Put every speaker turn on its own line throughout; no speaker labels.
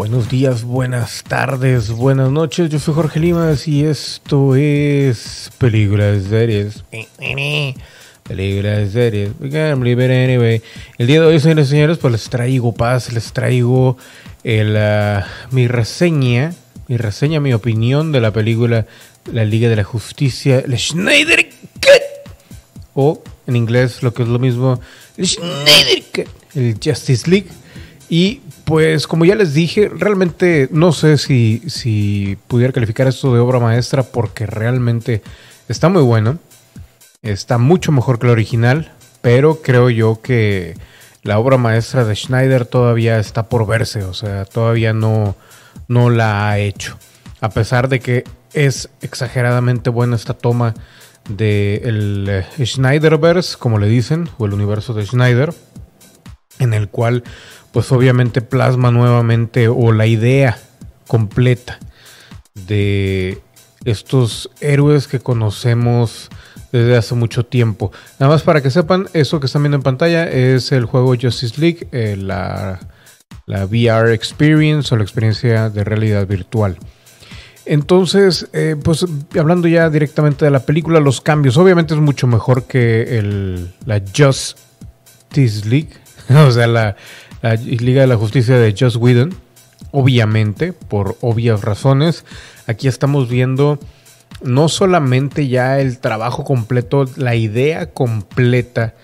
Buenos días, buenas tardes, buenas noches. Yo soy Jorge Limas y esto es Películas Series. Películas Series. Anyway. El día de hoy, señores y señores, pues les traigo paz, les traigo el, uh, mi reseña, mi reseña, mi opinión de la película La Liga de la Justicia, el Schneider Cut. O en inglés, lo que es lo mismo, el Schneider Cut, el Justice League. Y pues como ya les dije, realmente no sé si, si pudiera calificar esto de obra maestra porque realmente está muy bueno. Está mucho mejor que el original, pero creo yo que la obra maestra de Schneider todavía está por verse, o sea, todavía no, no la ha hecho. A pesar de que es exageradamente buena esta toma del de eh, Schneiderverse, como le dicen, o el universo de Schneider, en el cual pues obviamente plasma nuevamente o la idea completa de estos héroes que conocemos desde hace mucho tiempo. Nada más para que sepan, eso que están viendo en pantalla es el juego Justice League, eh, la, la, VR Experience o la experiencia de realidad virtual. Entonces, eh, pues hablando ya directamente de la película, los cambios, obviamente es mucho mejor que el, la Justice League, o sea, la, la Liga de la Justicia de Joss Whedon, obviamente, por obvias razones. Aquí estamos viendo no solamente ya el trabajo completo, la idea completa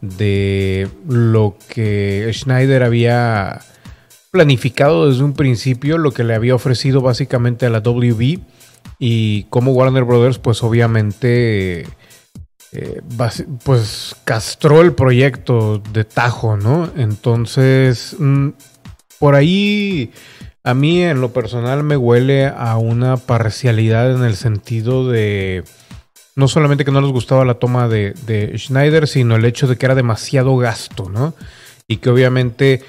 de lo que Schneider había planificado desde un principio, lo que le había ofrecido básicamente a la WB y como Warner Brothers pues obviamente eh, pues castró el proyecto de Tajo, ¿no? Entonces, mm, por ahí a mí en lo personal me huele a una parcialidad en el sentido de no solamente que no les gustaba la toma de, de Schneider, sino el hecho de que era demasiado gasto, ¿no? Y que obviamente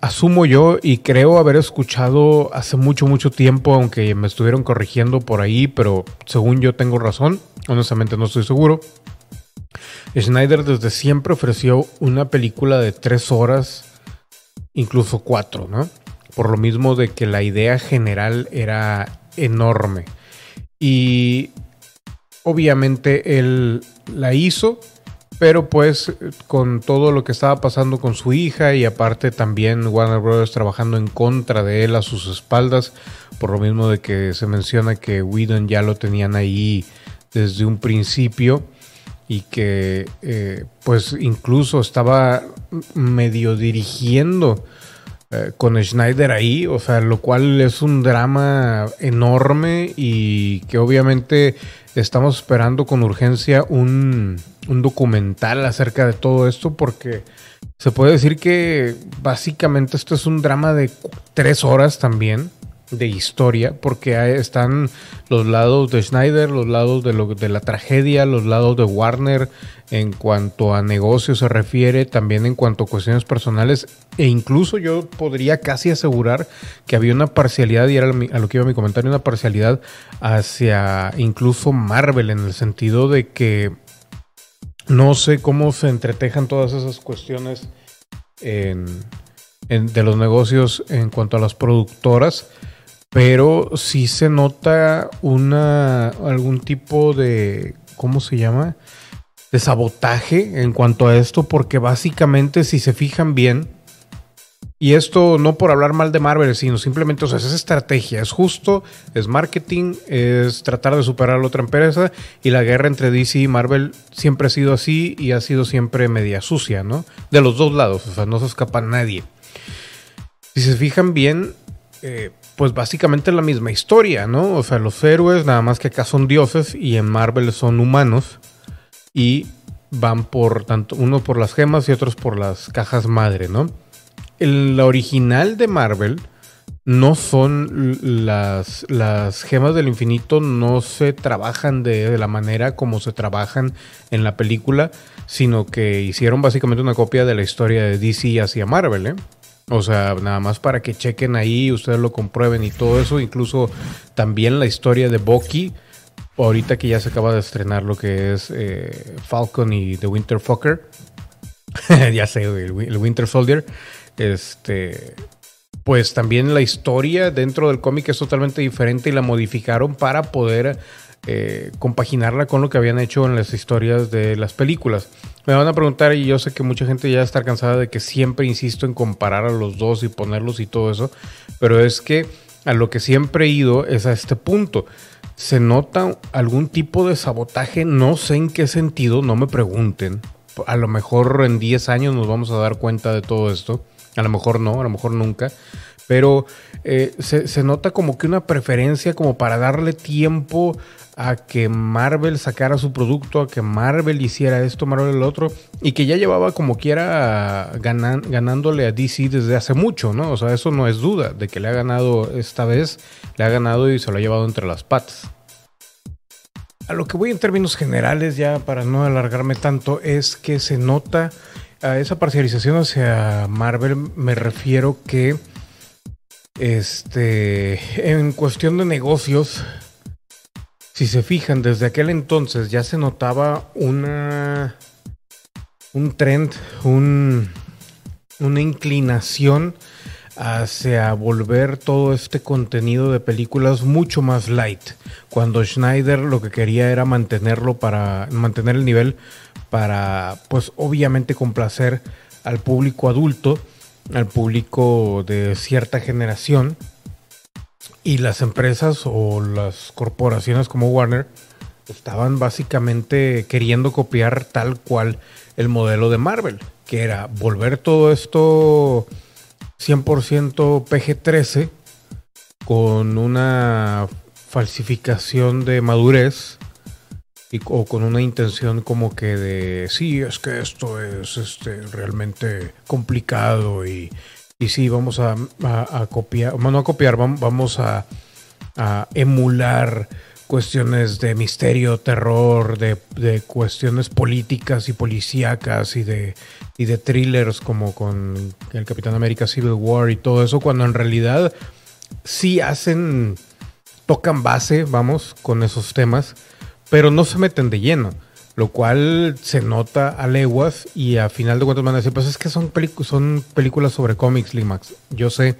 asumo yo y creo haber escuchado hace mucho, mucho tiempo, aunque me estuvieron corrigiendo por ahí, pero según yo tengo razón, honestamente no estoy seguro. Schneider desde siempre ofreció una película de tres horas, incluso cuatro, ¿no? Por lo mismo de que la idea general era enorme. Y obviamente él la hizo, pero pues con todo lo que estaba pasando con su hija y aparte también Warner Brothers trabajando en contra de él a sus espaldas, por lo mismo de que se menciona que Whedon ya lo tenían ahí desde un principio y que eh, pues incluso estaba medio dirigiendo eh, con Schneider ahí, o sea, lo cual es un drama enorme y que obviamente estamos esperando con urgencia un, un documental acerca de todo esto porque se puede decir que básicamente esto es un drama de tres horas también de historia, porque están los lados de Schneider, los lados de, lo, de la tragedia, los lados de Warner en cuanto a negocio se refiere, también en cuanto a cuestiones personales, e incluso yo podría casi asegurar que había una parcialidad, y era a lo que iba mi comentario, una parcialidad hacia incluso Marvel, en el sentido de que no sé cómo se entretejan todas esas cuestiones de los negocios en cuanto a las productoras, pero sí se nota una algún tipo de ¿cómo se llama? de sabotaje en cuanto a esto, porque básicamente si se fijan bien, y esto no por hablar mal de Marvel, sino simplemente, o sea, es estrategia, es justo, es marketing, es tratar de superar a la otra empresa. Y la guerra entre DC y Marvel siempre ha sido así y ha sido siempre media sucia, ¿no? De los dos lados, o sea, no se escapa nadie. Si se fijan bien, eh, pues básicamente la misma historia, ¿no? O sea, los héroes, nada más que acá son dioses y en Marvel son humanos. Y van por tanto, uno por las gemas y otros por las cajas madre, ¿no? el, la original de Marvel no son las, las gemas del infinito, no se trabajan de, la manera como se trabajan en la película, sino que hicieron básicamente una copia de la historia de DC hacia Marvel, ¿eh? O sea, nada más para que chequen ahí, ustedes lo comprueben y todo eso, incluso también la historia de Bucky, ahorita que ya se acaba de estrenar lo que es eh, Falcon y The Winter Fucker, ya sé, el Winter Soldier. Este, pues también la historia dentro del cómic es totalmente diferente y la modificaron para poder eh, compaginarla con lo que habían hecho en las historias de las películas. Me van a preguntar, y yo sé que mucha gente ya está cansada de que siempre insisto en comparar a los dos y ponerlos y todo eso, pero es que a lo que siempre he ido es a este punto. Se nota algún tipo de sabotaje, no sé en qué sentido, no me pregunten. A lo mejor en 10 años nos vamos a dar cuenta de todo esto. A lo mejor no, a lo mejor nunca. Pero eh, se, se, nota como que una preferencia como para darle tiempo a que Marvel sacara su producto, a que Marvel hiciera esto, Marvel el otro, y que ya llevaba como quiera ganándole a DC desde hace mucho, ¿no? O sea, eso no es duda de que le ha ganado esta vez, le ha ganado y se lo ha llevado entre las patas. A lo que voy en términos generales, ya para no alargarme tanto, es que se nota a esa parcialización hacia Marvel, me refiero que este en cuestión de negocios si se fijan, desde aquel entonces ya se notaba una un trend, un, una inclinación hacia volver todo este contenido de películas mucho más light. Cuando Schneider lo que quería era mantenerlo para mantener el nivel para pues obviamente complacer al público adulto, al público de cierta generación y las empresas o las corporaciones como Warner estaban básicamente queriendo copiar tal cual el modelo de Marvel, que era volver todo esto 100% PG-13 con una falsificación de madurez y, o con una intención como que de sí, es que esto es este, realmente complicado y y sí, vamos a, copiar, bueno, a copiar, vamos a, emular cuestiones de misterio, terror, de, cuestiones políticas y policíacas y de, y de thrillers como con el Capitán América Civil War y todo eso, cuando en realidad sí hacen, tocan base, vamos, con esos temas, pero no se meten de lleno lo cual se nota a leguas y a final de cuentas van a decir, pues es que son, son películas sobre cómics, Limax, yo sé,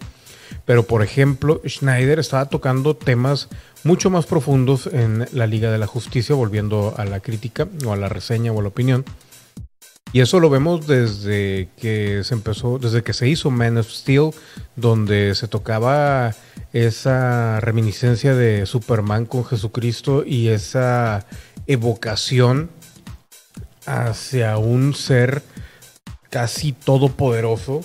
pero por ejemplo, Schneider estaba tocando temas mucho más profundos en la Liga de la Justicia, volviendo a la crítica o a la reseña o a la opinión. Y eso lo vemos desde que se empezó, desde que se hizo Man of Steel, donde se tocaba esa reminiscencia de Superman con Jesucristo y esa evocación hacia un ser casi todopoderoso,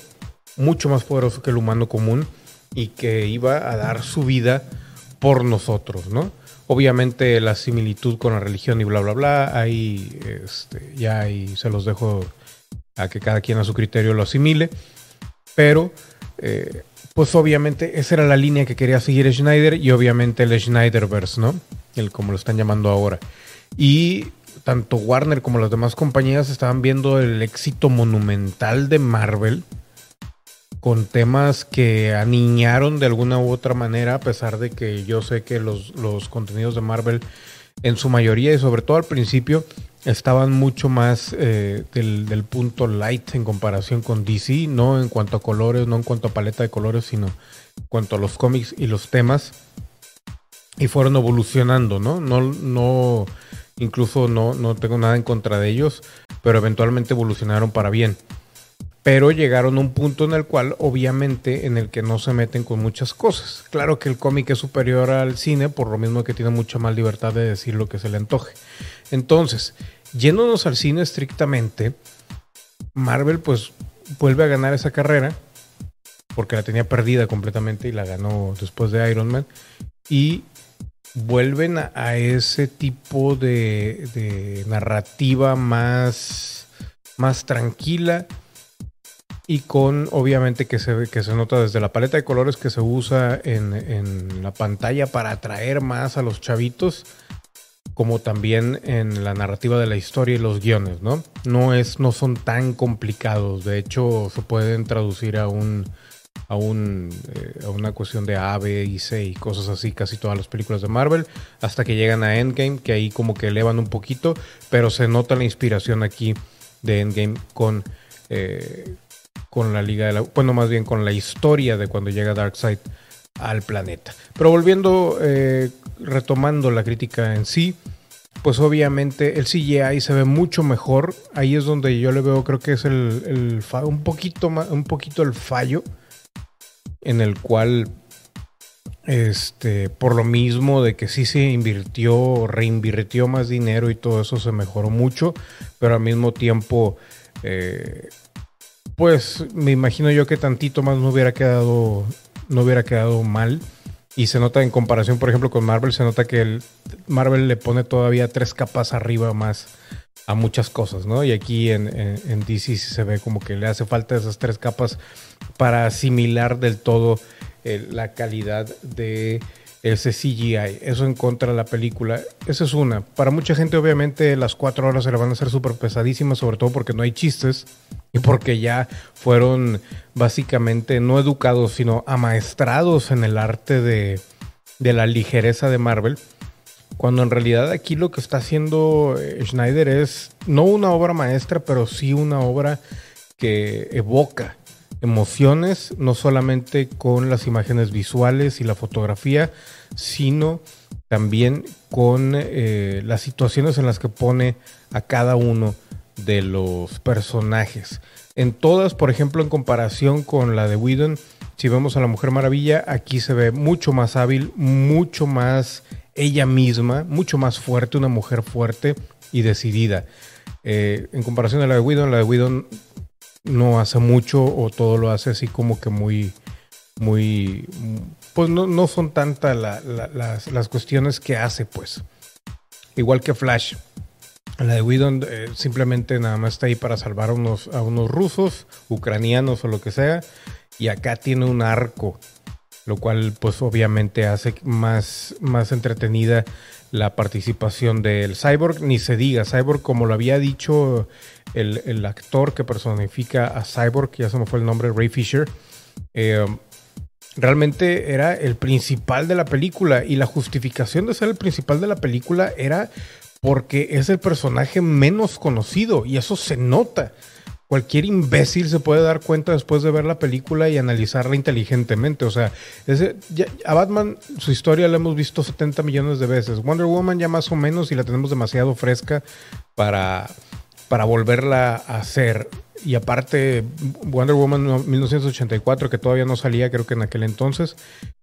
mucho más poderoso que el humano común y que iba a dar su vida por nosotros, ¿no? Obviamente la similitud con la religión y bla, bla, bla, ahí este, ya ahí se los dejo a que cada quien a su criterio lo asimile, pero eh, pues obviamente esa era la línea que quería seguir Schneider y obviamente el Schneiderverse, ¿no? El como lo están llamando ahora. Y tanto Warner como las demás compañías estaban viendo el éxito monumental de Marvel con temas que aniñaron de alguna u otra manera, a pesar de que yo sé que los, contenidos de Marvel en su mayoría y sobre todo al principio estaban mucho más eh, del, del, punto light en comparación con DC, no en cuanto a colores, no en cuanto a paleta de colores, sino en cuanto a los cómics y los temas. Y fueron evolucionando, ¿no? No, no Incluso no, no tengo nada en contra de ellos, pero eventualmente evolucionaron para bien. Pero llegaron a un punto en el cual, obviamente, en el que no se meten con muchas cosas. Claro que el cómic es superior al cine, por lo mismo que tiene mucha más libertad de decir lo que se le antoje. Entonces, yéndonos al cine estrictamente, Marvel pues vuelve a ganar esa carrera, porque la tenía perdida completamente y la ganó después de Iron Man. Y vuelven a, ese tipo de, narrativa más, más tranquila y con obviamente que se, que se nota desde la paleta de colores que se usa en, en, la pantalla para atraer más a los chavitos como también en la narrativa de la historia y los guiones, ¿no? No, es, no son tan complicados, de hecho se pueden traducir a un, a, un, eh, a una cuestión de A, B y C y cosas así, casi todas las películas de Marvel, hasta que llegan a Endgame, que ahí como que elevan un poquito, pero se nota la inspiración aquí de Endgame con, eh, con la Liga de la... Bueno, más bien con la historia de cuando llega Darkseid al planeta. Pero volviendo, eh, retomando la crítica en sí, pues obviamente el CGI se ve mucho mejor. Ahí es donde yo le veo, creo que es el, un poquito un poquito el fallo en el cual este, por lo mismo de que sí se invirtió, reinvirtió más dinero y todo eso se mejoró mucho, pero al mismo tiempo, eh, pues me imagino yo que tantito más no hubiera quedado, no hubiera quedado mal. Y se nota en comparación, por ejemplo, con Marvel, se nota que el Marvel le pone todavía tres capas arriba más a muchas cosas, ¿no? Y aquí en, DC se ve como que le hace falta esas tres capas para asimilar del todo eh, la calidad de ese CGI. Eso en contra de la película. Esa es una. Para mucha gente, obviamente, las cuatro horas se le van a hacer súper pesadísimas, sobre todo porque no hay chistes y porque ya fueron básicamente no educados, sino amaestrados en el arte de, de la ligereza de Marvel. Cuando en realidad aquí lo que está haciendo eh, Schneider es no una obra maestra, pero sí una obra que evoca emociones, no solamente con las imágenes visuales y la fotografía, sino también con eh, las situaciones en las que pone a cada uno de los personajes. En todas, por ejemplo, en comparación con la de Whedon, si vemos a la Mujer Maravilla, aquí se ve mucho más hábil, mucho más ella misma, mucho más fuerte, una mujer fuerte y decidida. Eh, en comparación a la de Whedon, la de Whedon no hace mucho o todo lo hace así como que muy, muy, pues no, son tantas las, cuestiones que hace, pues. Igual que Flash. La de Whedon eh, simplemente nada más está ahí para salvar a unos, a unos rusos, ucranianos o lo que sea. Y acá tiene un arco lo cual pues obviamente hace más, más entretenida la participación del Cyborg, ni se diga, Cyborg como lo había dicho el, actor que personifica a Cyborg, ya se me fue el nombre, Ray Fisher, eh, realmente era el principal de la película y la justificación de ser el principal de la película era porque es el personaje menos conocido y eso se nota cualquier imbécil se puede dar cuenta después de ver la película y analizarla inteligentemente. O sea, a Batman su historia la hemos visto 70 millones de veces. Wonder Woman ya más o menos y la tenemos demasiado fresca para, para volverla a hacer. Y aparte, Wonder Woman 1984, que todavía no salía, creo que en aquel entonces,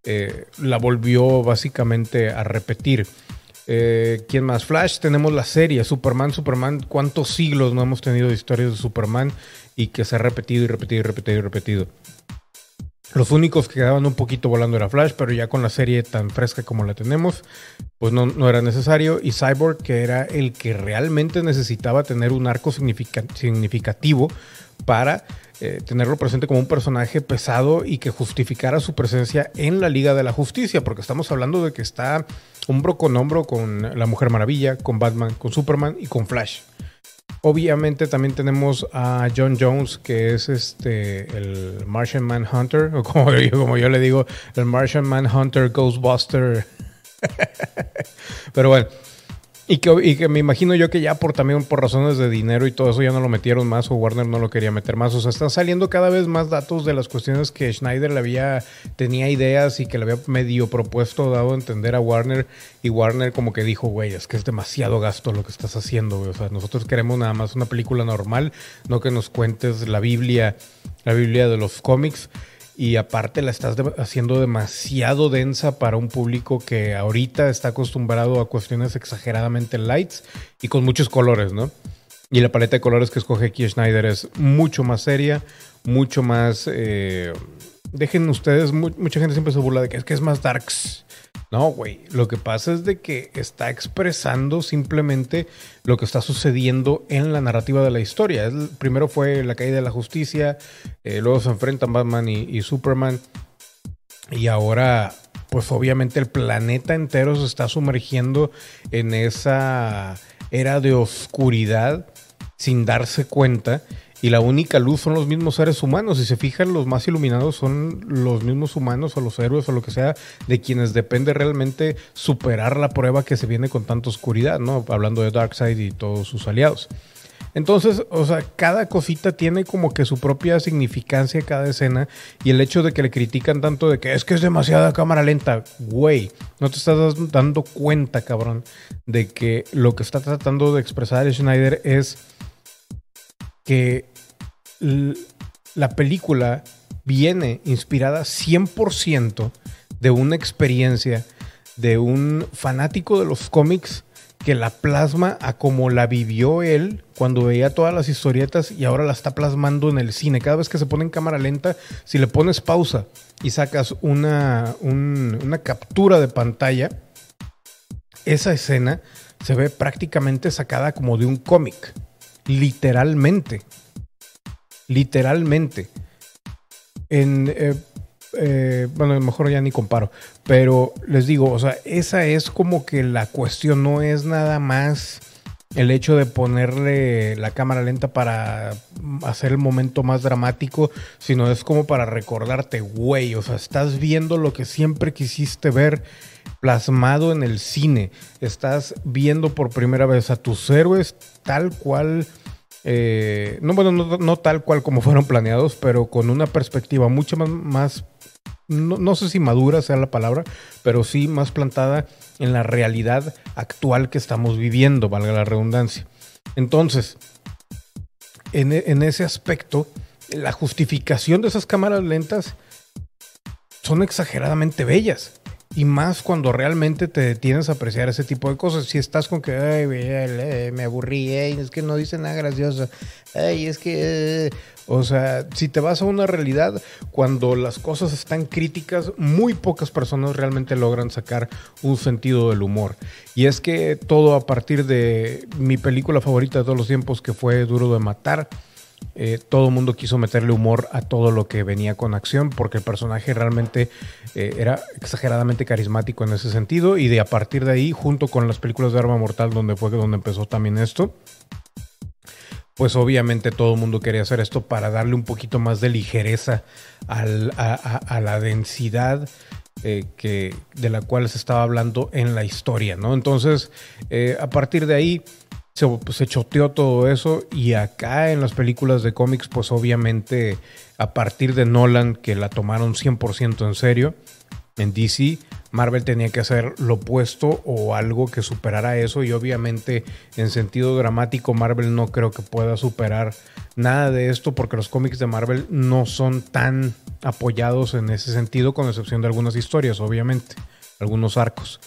eh, la volvió básicamente a repetir. Eh, ¿Quién más? Flash, tenemos la serie Superman, Superman. ¿Cuántos siglos no hemos tenido historias de Superman y que se ha repetido y repetido y repetido y repetido? Los únicos que quedaban un poquito volando era Flash, pero ya con la serie tan fresca como la tenemos, pues no, no era necesario. Y Cyborg, que era el que realmente necesitaba tener un arco significativo para eh, tenerlo presente como un personaje pesado y que justificara su presencia en la Liga de la Justicia, porque estamos hablando de que está hombro con hombro con la Mujer Maravilla, con Batman, con Superman y con Flash. Obviamente también tenemos a John Jones, que es este el Martian Manhunter, o como yo, como yo le digo, el Martian Manhunter Ghostbuster. Pero bueno, y que, me imagino yo que ya por también por razones de dinero y todo eso ya no lo metieron más o Warner no lo quería meter más. O sea, están saliendo cada vez más datos de las cuestiones que Schneider le había, tenía ideas y que le había medio propuesto, dado a entender a Warner. Y Warner como que dijo, güey, es que es demasiado gasto lo que estás haciendo, O sea, nosotros queremos nada más una película normal, no que nos cuentes la Biblia, la Biblia de los cómics y aparte la estás haciendo demasiado densa para un público que ahorita está acostumbrado a cuestiones exageradamente lights y con muchos colores, ¿no? Y la paleta de colores que escoge aquí Schneider es mucho más seria, mucho más... Eh, dejen ustedes, mucha gente siempre se burla de que es que es más darks. No, güey. Lo que pasa es de que está expresando simplemente lo que está sucediendo en la narrativa de la historia. primero fue la caída de la justicia, eh, luego se enfrentan Batman y, Superman. Y ahora, pues obviamente el planeta entero se está sumergiendo en esa era de oscuridad sin darse cuenta y la única luz son los mismos seres humanos. Si se fijan, los más iluminados son los mismos humanos o los héroes o lo que sea, de quienes depende realmente superar la prueba que se viene con tanta oscuridad, ¿no? Hablando de Darkseid y todos sus aliados. Entonces, o sea, cada cosita tiene como que su propia significancia cada escena y el hecho de que le critican tanto de que es que es demasiada cámara lenta, güey, no te estás dando cuenta, cabrón, de que lo que está tratando de expresar Schneider es que la película viene inspirada 100% de una experiencia de un fanático de los cómics que la plasma a como la vivió él cuando veía todas las historietas y ahora la está plasmando en el cine. Cada vez que se pone en cámara lenta, si le pones pausa y sacas una, una captura de pantalla, esa escena se ve prácticamente sacada como de un cómic. Literalmente. Literalmente. En, eh, eh, bueno, a lo mejor ya ni comparo, pero les digo, o sea, esa es como que la cuestión, no es nada más el hecho de ponerle la cámara lenta para hacer el momento más dramático, sino es como para recordarte, güey, o sea, estás viendo lo que siempre quisiste ver plasmado en el cine, estás viendo por primera vez a tus héroes tal cual eh, no, bueno, no, tal cual como fueron planeados, pero con una perspectiva mucho más, no, sé si madura sea la palabra, pero sí más plantada en la realidad actual que estamos viviendo, valga la redundancia. Entonces, en, en ese aspecto, la justificación de esas cámaras lentas son exageradamente bellas. Y más cuando realmente te detienes a apreciar ese tipo de cosas. Si estás con que, ay, me aburrí, es que no dice nada gracioso, ay, es que... o sea, si te vas a una realidad, cuando las cosas están críticas, muy pocas personas realmente logran sacar un sentido del humor. Y es que todo a partir de mi película favorita de todos los tiempos, que fue Duro de Matar, eh, todo el mundo quiso meterle humor a todo lo que venía con acción porque el personaje realmente eh, era exageradamente carismático en ese sentido y de a partir de ahí junto con las películas de Arma Mortal donde fue donde empezó también esto pues obviamente todo el mundo quería hacer esto para darle un poquito más de ligereza a, la densidad eh, que, de la cual se estaba hablando en la historia, ¿no? Entonces, a partir de ahí, se, choteó todo eso y acá en las películas de cómics, pues obviamente a partir de Nolan, que la tomaron 100% en serio, en DC, Marvel tenía que hacer lo opuesto o algo que superara eso y obviamente en sentido dramático Marvel no creo que pueda superar nada de esto porque los cómics de Marvel no son tan apoyados en ese sentido con excepción de algunas historias, obviamente, algunos arcos.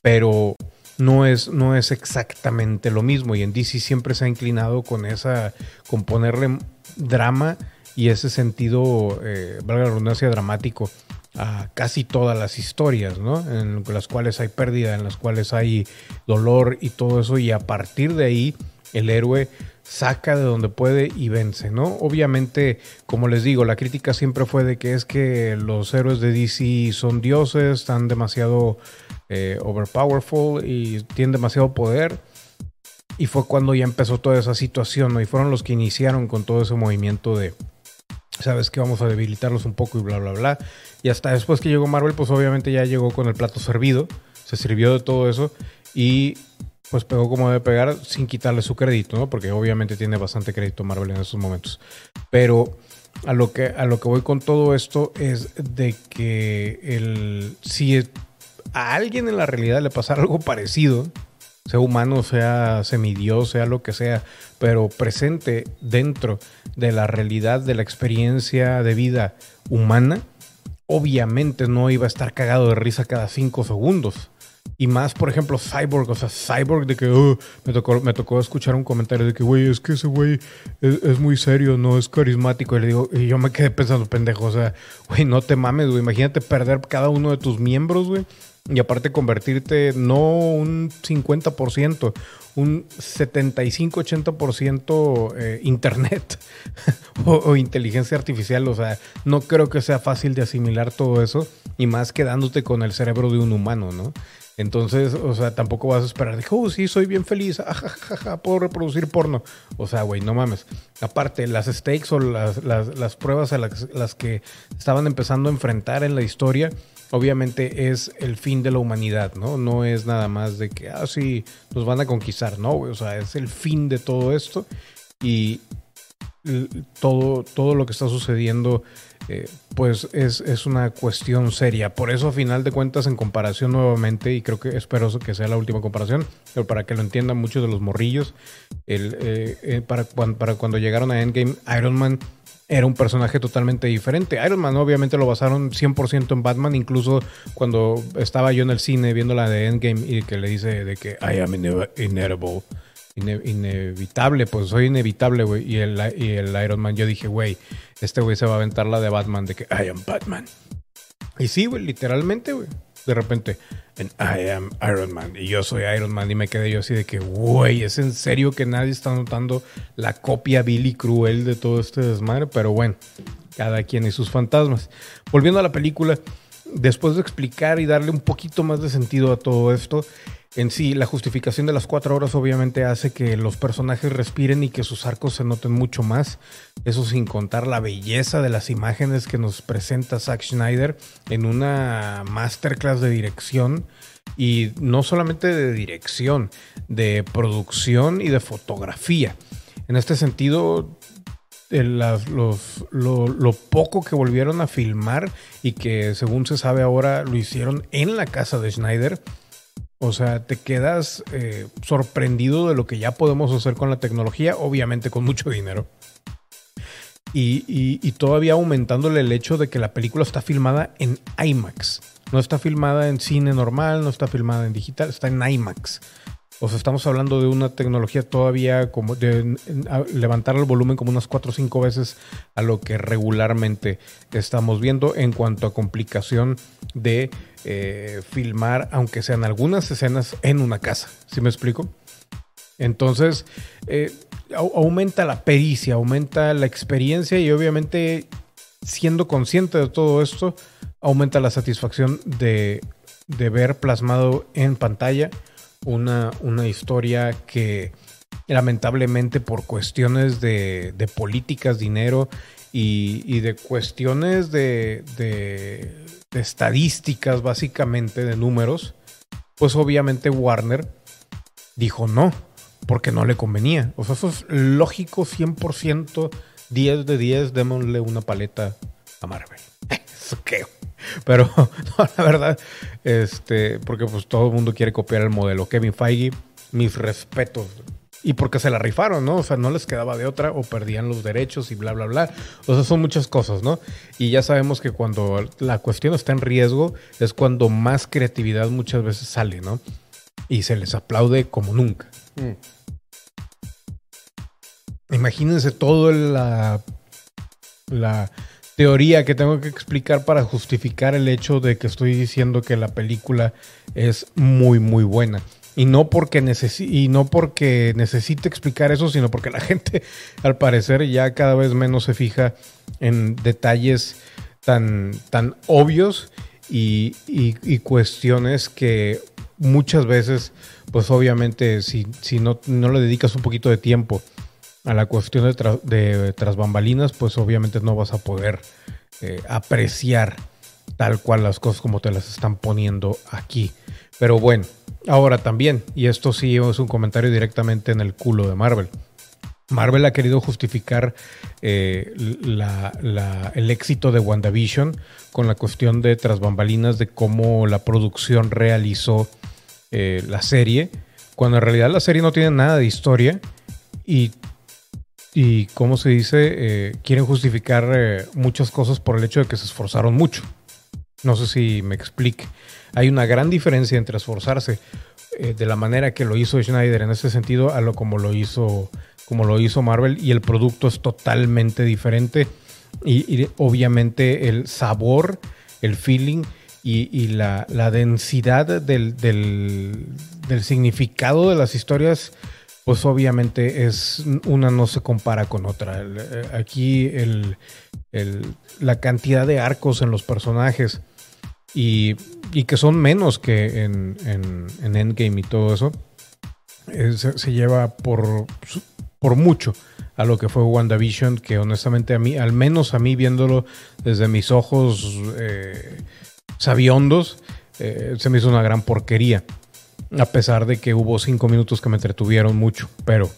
Pero no es, no es exactamente lo mismo. Y en DC siempre se ha inclinado con esa, con ponerle drama y ese sentido, eh, valga la redundancia, dramático a casi todas las historias, ¿no? En las cuales hay pérdida, en las cuales hay dolor y todo eso. Y a partir de ahí, el héroe saca de donde puede y vence, ¿no? Obviamente, como les digo, la crítica siempre fue de que es que los héroes de DC son dioses, están demasiado eh, overpowerful y tienen demasiado poder. Y fue cuando ya empezó toda esa situación, ¿no? Y fueron los que iniciaron con todo ese movimiento de, sabes que vamos a debilitarlos un poco y bla, bla, bla. Y hasta después que llegó Marvel, pues obviamente ya llegó con el plato servido, se sirvió de todo eso y pues pegó como debe pegar sin quitarle su crédito, ¿no? Porque obviamente tiene bastante crédito Marvel en esos momentos. Pero a lo que, a lo que voy con todo esto es de que el, si a alguien en la realidad le pasara algo parecido, sea humano, sea semidios, sea lo que sea, pero presente dentro de la realidad de la experiencia de vida humana, obviamente no iba a estar cagado de risa cada cinco segundos. Y más, por ejemplo, Cyborg, o sea, Cyborg de que oh, me, tocó, me tocó escuchar un comentario de que, güey, es que ese güey es, muy serio, no es carismático. Y le digo, y yo me quedé pensando, pendejo, o sea, güey, no te mames, güey, imagínate perder cada uno de tus miembros, güey. Y aparte convertirte no un 50%, un 75-80% eh, internet o, o, inteligencia artificial. O sea, no creo que sea fácil de asimilar todo eso y más quedándote con el cerebro de un humano, ¿no? Entonces, o sea, tampoco vas a esperar, de, oh, sí, soy bien feliz, ajajaja, puedo reproducir porno. O sea, güey, no mames. Aparte, las stakes o las, las, pruebas a las, las, que estaban empezando a enfrentar en la historia, obviamente es el fin de la humanidad, ¿no? No es nada más de que, ah, sí, nos van a conquistar, no, güey. O sea, es el fin de todo esto y todo, todo lo que está sucediendo eh, pues es, es, una cuestión seria. Por eso, a final de cuentas, en comparación nuevamente, y creo que espero que sea la última comparación, pero para que lo entiendan muchos de los morrillos, el, eh, eh, para, cuando, llegaron a Endgame, Iron Man era un personaje totalmente diferente. Iron Man obviamente lo basaron 100% en Batman, incluso cuando estaba yo en el cine viendo la de Endgame y que le dice de que I am inevitable inevitable, pues soy inevitable, güey. Y el, y el Iron Man, yo dije, güey, este güey se va a aventar la de Batman, de que I am Batman. Y sí, güey, literalmente, güey. De repente, en I am Iron Man. Y yo soy Iron Man. Y me quedé yo así de que, güey, es en serio que nadie está notando la copia Billy cruel de todo este desmadre. Pero bueno, cada quien y sus fantasmas. Volviendo a la película, después de explicar y darle un poquito más de sentido a todo esto, en sí, la justificación de las cuatro horas obviamente hace que los personajes respiren y que sus arcos se noten mucho más. Eso sin contar la belleza de las imágenes que nos presenta Zack Schneider en una masterclass de dirección. Y no solamente de dirección, de producción y de fotografía. En este sentido, lo, poco que volvieron a filmar y que según se sabe ahora lo hicieron en la casa de Schneider o sea, te quedas eh, sorprendido de lo que ya podemos hacer con la tecnología, obviamente con mucho dinero. Y, todavía aumentándole el hecho de que la película está filmada en IMAX. No está filmada en cine normal, no está filmada en digital, está en IMAX. O sea, estamos hablando de una tecnología todavía como de levantar el volumen como unas 4 o 5 veces a lo que regularmente estamos viendo en cuanto a complicación de eh, filmar, aunque sean algunas escenas en una casa. ¿Sí me explico? Entonces, eh, aumenta la pericia, aumenta la experiencia y obviamente siendo consciente de todo esto, aumenta la satisfacción de, ver plasmado en pantalla una, una historia que lamentablemente por cuestiones de, políticas, dinero y, de cuestiones de, de estadísticas, básicamente, de números, pues obviamente Warner dijo no, porque no le convenía. O sea, eso es lógico 100%, 10 de 10, démosle una paleta a Marvel. Eso qué. Pero no, la verdad, este, porque pues todo el mundo quiere copiar el modelo. Kevin Feige, mis respetos y porque se la rifaron, ¿no? O sea, no les quedaba de otra o perdían los derechos y bla, bla, bla. O sea, son muchas cosas, ¿no? Y ya sabemos que cuando la cuestión está en riesgo es cuando más creatividad muchas veces sale, ¿no? Y se les aplaude como nunca. Mm. Imagínense todo la, la teoría que tengo que explicar para justificar el hecho de que estoy diciendo que la película es muy, muy buena. Y no porque y no porque necesite explicar eso, sino porque la gente, al parecer, ya cada vez menos se fija en detalles tan, tan obvios y, cuestiones que muchas veces, pues obviamente, si, si no, no le dedicas un poquito de tiempo a la cuestión de, de tras bambalinas, pues obviamente no vas a poder eh, apreciar tal cual las cosas como te las están poniendo aquí. Pero bueno, ahora también, y esto sí es un comentario directamente en el culo de Marvel. Marvel ha querido justificar eh, el éxito de WandaVision con la cuestión de tras bambalinas de cómo la producción realizó eh, la serie, cuando en realidad la serie no tiene nada de historia y, y ¿cómo se dice? Eh, quieren justificar muchas cosas por el hecho de que se esforzaron mucho. No sé si me explique. Hay una gran diferencia entre esforzarse eh, de la manera que lo hizo Schneider en ese sentido a lo como lo hizo como lo hizo Marvel y el producto es totalmente diferente y, obviamente el sabor, el feeling y, la, densidad del, significado de las historias pues obviamente es una no se compara con otra. Eh, aquí la cantidad de arcos en los personajes, y, que son menos que en, en, Endgame y todo eso, eh, se, lleva por, por mucho a lo que fue WandaVision, que honestamente a mí, al menos a mí viéndolo desde mis ojos eh, sabiondos, eh, se me hizo una gran porquería. A pesar de que hubo cinco minutos que me entretuvieron mucho, pero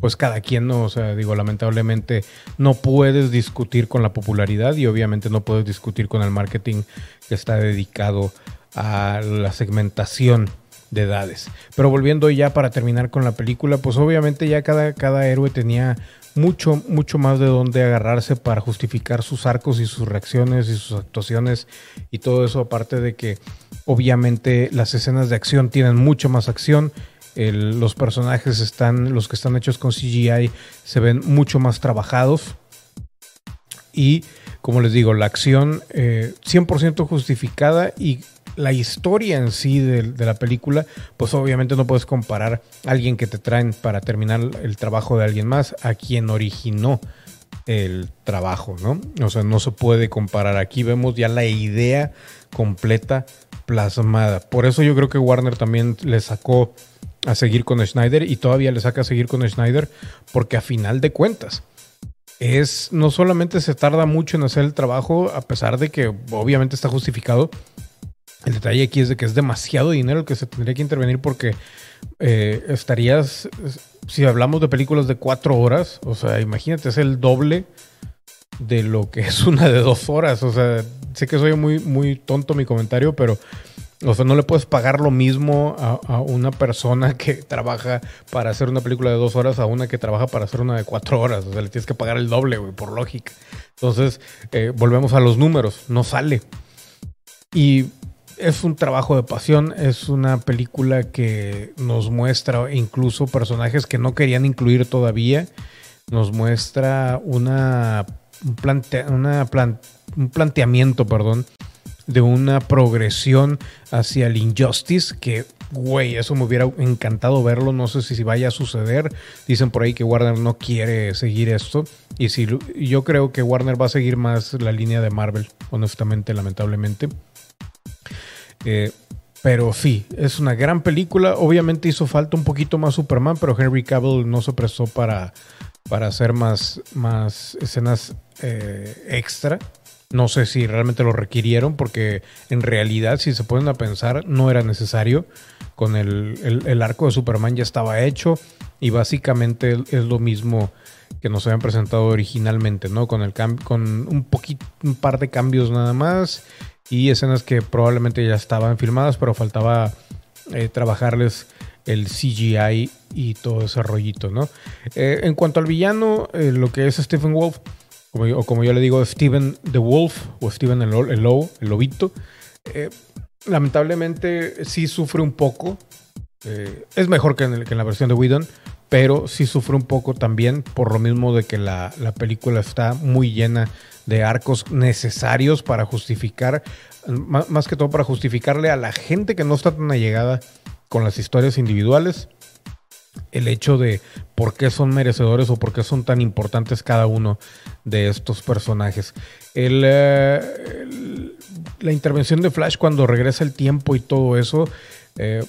pues cada quien no, o sea, digo, lamentablemente no puedes discutir con la popularidad y obviamente no puedes discutir con el marketing que está dedicado a la segmentación de edades. Pero volviendo ya para terminar con la película, pues obviamente ya cada, cada héroe tenía mucho, mucho más de dónde agarrarse para justificar sus arcos y sus reacciones y sus actuaciones y todo eso, aparte de que obviamente las escenas de acción tienen mucho más acción los personajes están, los que están hechos con CGI, se ven mucho más trabajados. Y como les digo, la acción 100% eh, justificada y la historia en sí de, la película, pues obviamente no puedes comparar a alguien que te traen para terminar el trabajo de alguien más a quien originó el trabajo, ¿no? O sea, no se puede comparar. Aquí vemos ya la idea completa plasmada. Por eso yo creo que Warner también le sacó a seguir con Schneider y todavía le saca a seguir con Schneider porque a final de cuentas es no solamente se tarda mucho en hacer el trabajo a pesar de que obviamente está justificado el detalle aquí es de que es demasiado dinero el que se tendría que intervenir porque eh, estarías si hablamos de películas de cuatro horas o sea imagínate es el doble de lo que es una de dos horas o sea sé que soy muy muy tonto mi comentario pero o sea, no le puedes pagar lo mismo a, una persona que trabaja para hacer una película de dos horas a una que trabaja para hacer una de cuatro horas. O sea, le tienes que pagar el doble, güey, por lógica. Entonces, eh, volvemos a los números. No sale. Y es un trabajo de pasión. Es una película que nos muestra incluso personajes que no querían incluir todavía. Nos muestra una, un, una un planteamiento, perdón, de una progresión hacia el Injustice que güey, eso me hubiera encantado verlo. No sé si, vaya a suceder. Dicen por ahí que Warner no quiere seguir esto. Y si yo creo que Warner va a seguir más la línea de Marvel, honestamente, lamentablemente. Eh, pero sí, es una gran película. Obviamente hizo falta un poquito más Superman, pero Henry Cavill no se prestó para, para hacer más, más escenas eh, extra. No sé si realmente lo requirieron porque en realidad si se ponen a pensar no era necesario. Con el, arco de Superman ya estaba hecho y básicamente es lo mismo que nos habían presentado originalmente, ¿no? Con, el con un, poquito, un par de cambios nada más y escenas que probablemente ya estaban filmadas pero faltaba eh, trabajarles el CGI y todo ese rollito, ¿no? Eh, en cuanto al villano, eh, lo que es Stephen Wolf o como yo le digo, Steven the Wolf o Steven el, el lobo, el lobito, eh, lamentablemente sí sufre un poco. Eh, es mejor que en, la versión de Whedon, pero sí sufre un poco también por lo mismo de que la, película está muy llena de arcos necesarios para justificar, más, que todo para justificarle a la gente que no está tan allegada con las historias individuales el hecho de por qué son merecedores o por qué son tan importantes cada uno de estos personajes. Eh, la intervención de Flash cuando regresa el tiempo y todo eso, eh,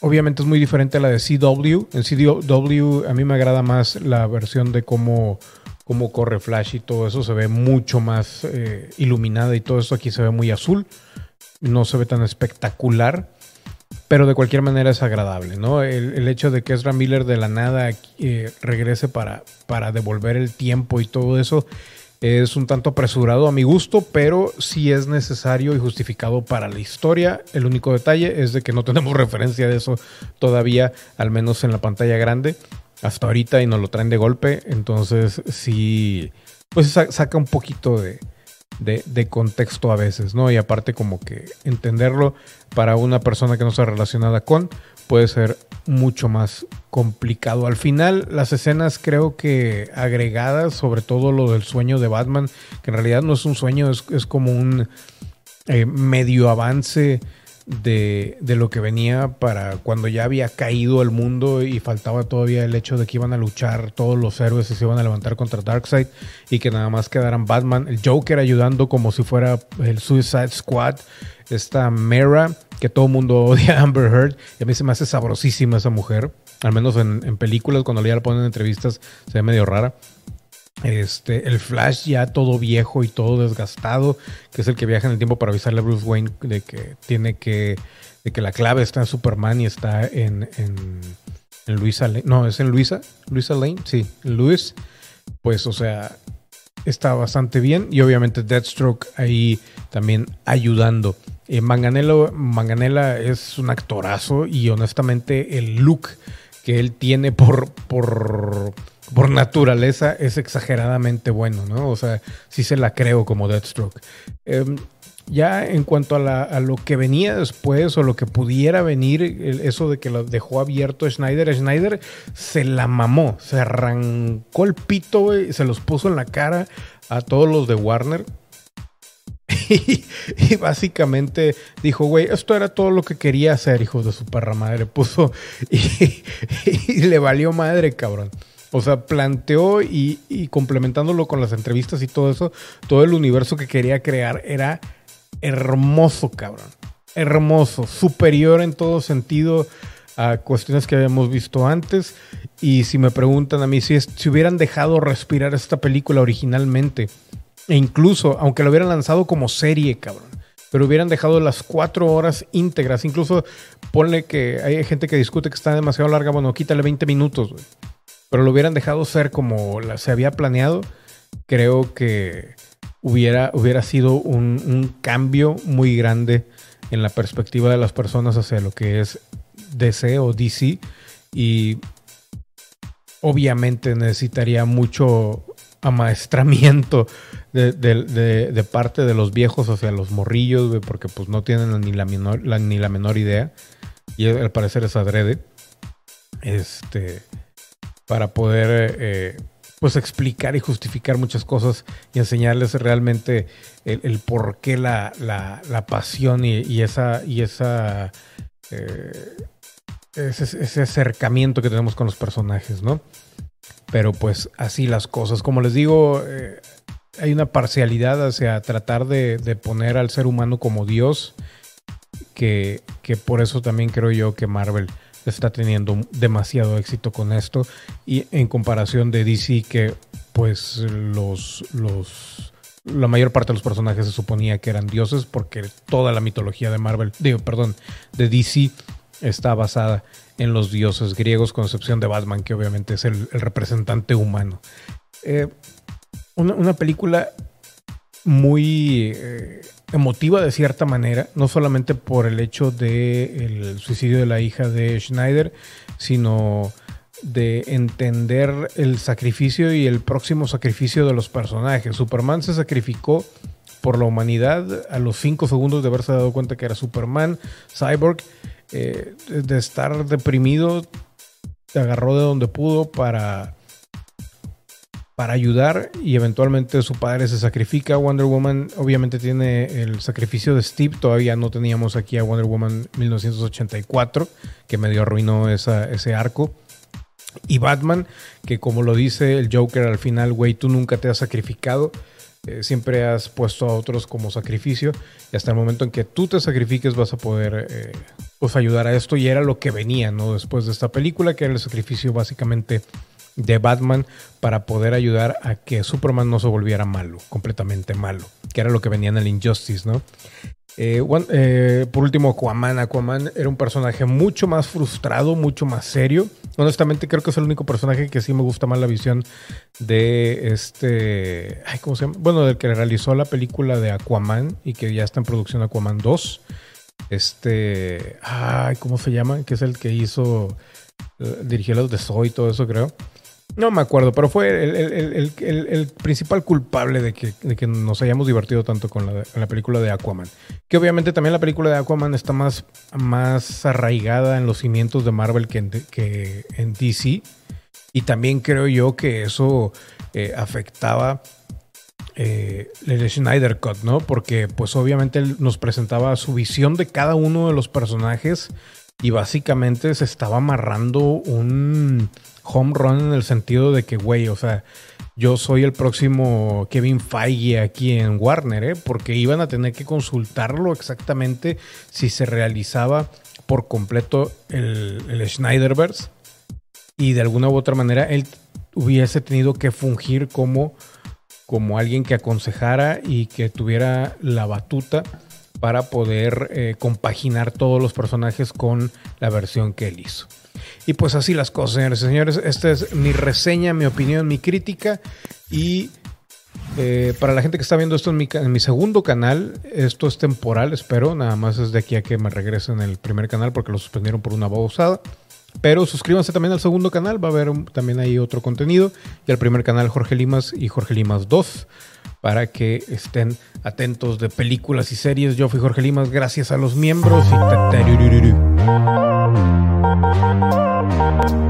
obviamente es muy diferente a la de CW. En CW a mí me agrada más la versión de cómo, cómo corre Flash y todo eso, se ve mucho más eh, iluminada y todo eso aquí se ve muy azul, no se ve tan espectacular pero de cualquier manera es agradable, ¿no? El, hecho de que Ezra Miller de la nada eh, regrese para, para devolver el tiempo y todo eso es un tanto apresurado a mi gusto, pero sí es necesario y justificado para la historia. El único detalle es de que no tenemos referencia de eso todavía, al menos en la pantalla grande, hasta ahorita y nos lo traen de golpe, entonces sí, pues saca un poquito de, de, contexto a veces, ¿no? Y aparte como que entenderlo para una persona que no está relacionada con puede ser mucho más complicado. Al final, las escenas creo que agregadas, sobre todo lo del sueño de Batman, que en realidad no es un sueño, es, como un eh, medio avance de, de, lo que venía para cuando ya había caído el mundo y faltaba todavía el hecho de que iban a luchar todos los héroes y se iban a levantar contra Darkseid y que nada más quedaran Batman, el Joker ayudando como si fuera el Suicide Squad, esta Mera, que todo el mundo odia Amber Heard, y a mí se me hace sabrosísima esa mujer, al menos en, en películas, cuando ya la ponen en entrevistas se ve medio rara. Este, el Flash ya todo viejo y todo desgastado, que es el que viaja en el tiempo para avisarle a Bruce Wayne de que tiene que, de que la clave está en Superman y está en, en, en Luisa Lane. No, es en Luisa, Luisa Lane, sí, Luis. Pues, o sea, está bastante bien y obviamente Deathstroke ahí también ayudando. Eh, Manganella es un actorazo y honestamente el look que él tiene por, por por naturaleza es exageradamente bueno, ¿no? O sea, sí se la creo como Deathstroke. Eh, ya en cuanto a, lo que venía después o lo que pudiera venir, eso de que lo dejó abierto Schneider, Schneider se la mamó, se arrancó el pito, y se los puso en la cara a todos los de Warner. Y, básicamente dijo, güey, esto era todo lo que quería hacer, hijo de su perra madre. Puso y le valió madre, cabrón. O sea, planteó y, complementándolo con las entrevistas y todo eso, todo el universo que quería crear era hermoso, cabrón. Hermoso, superior en todo sentido a cuestiones que habíamos visto antes. Y si me preguntan a mí si, si hubieran dejado respirar esta película originalmente, e incluso, aunque lo hubieran lanzado como serie, cabrón, pero hubieran dejado las cuatro horas íntegras, incluso ponle que hay gente que discute que está demasiado larga, bueno, quítale 20 minutos, güey pero lo hubieran dejado ser como se había planeado, creo que hubiera, hubiera sido un, cambio muy grande en la perspectiva de las personas hacia lo que es DC o DC. Y obviamente necesitaría mucho amaestramiento de, parte de los viejos hacia los morrillos, porque pues no tienen ni la, menor, ni la menor idea. Y al parecer es adrede. Este para poder eh, pues explicar y justificar muchas cosas y enseñarles realmente el, por qué la, pasión y, esa y esa eh, ese, acercamiento que tenemos con los personajes, ¿no? Pero pues así las cosas. Como les digo, eh, hay una parcialidad hacia tratar de, de, poner al ser humano como Dios, que, que por eso también creo yo que Marvel está teniendo demasiado éxito con esto y en comparación de DC que pues los los la mayor parte de los personajes se suponía que eran dioses porque toda la mitología de Marvel, digo, perdón, de DC está basada en los dioses griegos, con excepción de Batman, que obviamente es el, representante humano. Eh, una, película muy eh, emotiva de cierta manera, no solamente por el hecho del suicidio de la hija de Schneider, sino de entender el sacrificio y el próximo sacrificio de los personajes. Superman se sacrificó por la humanidad a los cinco segundos de haberse dado cuenta que era Superman. Cyborg, eh, de estar deprimido, agarró de donde pudo para para ayudar y eventualmente su padre se sacrifica. Wonder Woman obviamente tiene el sacrificio de Steve, todavía no teníamos aquí a Wonder Woman 1984, que medio arruinó ese arco. Y Batman, que como lo dice el Joker al final, güey, tú nunca te has sacrificado, eh, siempre has puesto a otros como sacrificio y hasta el momento en que tú te sacrifiques vas a poder eh, pues ayudar a esto y era lo que venía, ¿no? Después de esta película, que era el sacrificio básicamente de Batman para poder ayudar a que Superman no se volviera malo, completamente malo, que era lo que venía en el Injustice, ¿no? Eh, eh, por último, Aquaman. Aquaman era un personaje mucho más frustrado, mucho más serio. Honestamente, creo que es el único personaje que sí me gusta más la visión de este. ¿Cómo se llama? Bueno, del que realizó la película de Aquaman y que ya está en producción Aquaman 2. Este. Ay, ¿cómo se llama? Que es el que hizo. Eh, dirigió los de Soy y todo eso, creo. No me acuerdo, pero fue el, principal culpable de que, nos hayamos divertido tanto con la, película de Aquaman. Que obviamente también la película de Aquaman está más, arraigada en los cimientos de Marvel que en, que en DC. Y también creo yo que eso eh, afectaba eh, el Schneider Cut, ¿no? Porque pues obviamente él nos presentaba su visión de cada uno de los personajes y básicamente se estaba amarrando un home run en el sentido de que, güey, o sea, yo soy el próximo Kevin Feige aquí en Warner, ¿eh? Porque iban a tener que consultarlo exactamente si se realizaba por completo el, el Schneiderverse y de alguna u otra manera él hubiese tenido que fungir como, como alguien que aconsejara y que tuviera la batuta para poder eh, compaginar todos los personajes con la versión que él hizo. Y pues así las cosas, señores y señores. Esta es mi reseña, mi opinión, mi crítica. Y eh, para la gente que está viendo esto en mi, segundo canal, esto es temporal, espero. Nada más es de aquí a que me regresen el primer canal porque lo suspendieron por una babosada. Pero suscríbanse también al segundo canal, va a haber también ahí otro contenido. Y al primer canal Jorge Limas y Jorge Limas 2 para que estén atentos de películas y series. Yo fui Jorge Limas, gracias a los miembros y Thank you.